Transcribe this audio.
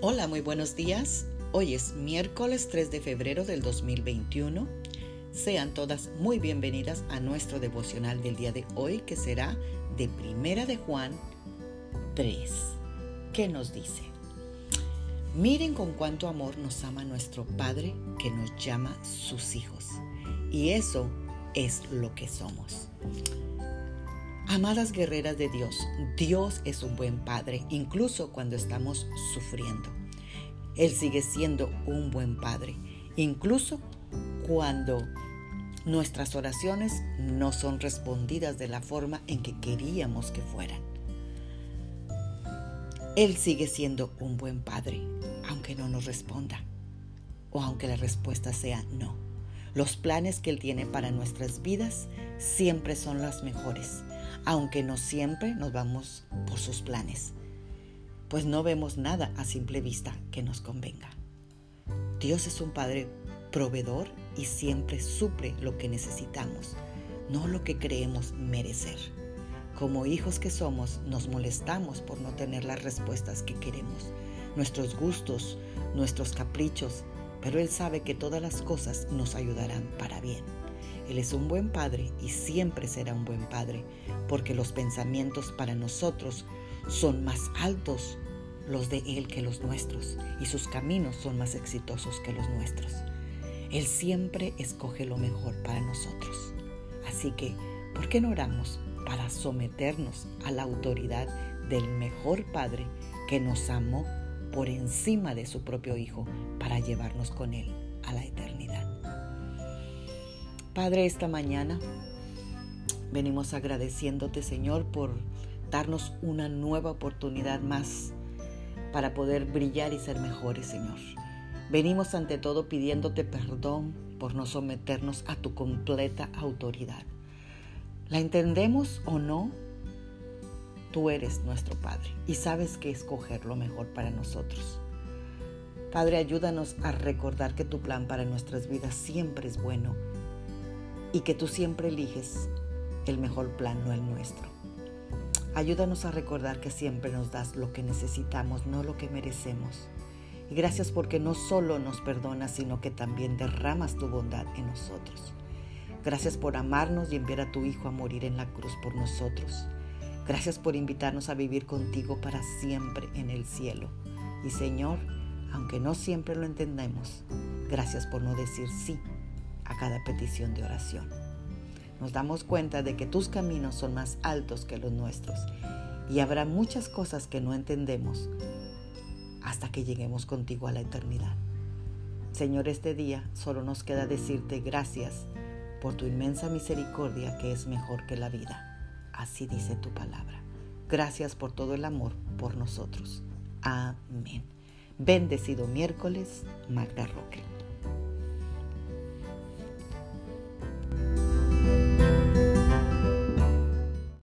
Hola, muy buenos días. Hoy es miércoles 3 de febrero del 2021. Sean todas muy bienvenidas a nuestro devocional del día de hoy que será de Primera de Juan 3. ¿Qué nos dice? Miren con cuánto amor nos ama nuestro Padre que nos llama sus hijos. Y eso es lo que somos. Amadas guerreras de Dios, Dios es un buen Padre, incluso cuando estamos sufriendo. Él sigue siendo un buen Padre, incluso cuando nuestras oraciones no son respondidas de la forma en que queríamos que fueran. Él sigue siendo un buen Padre, aunque no nos responda, o aunque la respuesta sea no. Los planes que Él tiene para nuestras vidas siempre son las mejores aunque no siempre nos vamos por sus planes, pues no vemos nada a simple vista que nos convenga. Dios es un Padre proveedor y siempre suple lo que necesitamos, no lo que creemos merecer. Como hijos que somos, nos molestamos por no tener las respuestas que queremos, nuestros gustos, nuestros caprichos, pero Él sabe que todas las cosas nos ayudarán para bien. Él es un buen Padre y siempre será un buen Padre, porque los pensamientos para nosotros son más altos los de Él que los nuestros, y sus caminos son más exitosos que los nuestros. Él siempre escoge lo mejor para nosotros. Así que, ¿por qué no oramos para someternos a la autoridad del mejor Padre que nos amó por encima de su propio Hijo para llevarnos con Él a la eternidad? Padre, esta mañana venimos agradeciéndote, Señor, por darnos una nueva oportunidad más para poder brillar y ser mejores, Señor. Venimos ante todo pidiéndote perdón por no someternos a tu completa autoridad. ¿La entendemos o no? Tú eres nuestro Padre y sabes que escoger lo mejor para nosotros. Padre, ayúdanos a recordar que tu plan para nuestras vidas siempre es bueno y que tú siempre eliges el mejor plan, no el nuestro. Ayúdanos a recordar que siempre nos das lo que necesitamos, no lo que merecemos. Y gracias porque no solo nos perdonas, sino que también derramas tu bondad en nosotros. Gracias por amarnos y enviar a tu Hijo a morir en la cruz por nosotros. Gracias por invitarnos a vivir contigo para siempre en el cielo. Y Señor, aunque no siempre lo entendemos, gracias por no decir sí a cada petición de oración. Nos damos cuenta de que tus caminos son más altos que los nuestros y habrá muchas cosas que no entendemos hasta que lleguemos contigo a la eternidad. Señor, este día solo nos queda decirte gracias por tu inmensa misericordia que es mejor que la vida. Así dice tu palabra. Gracias por todo el amor por nosotros. Amén. Bendecido miércoles, Magda Roque.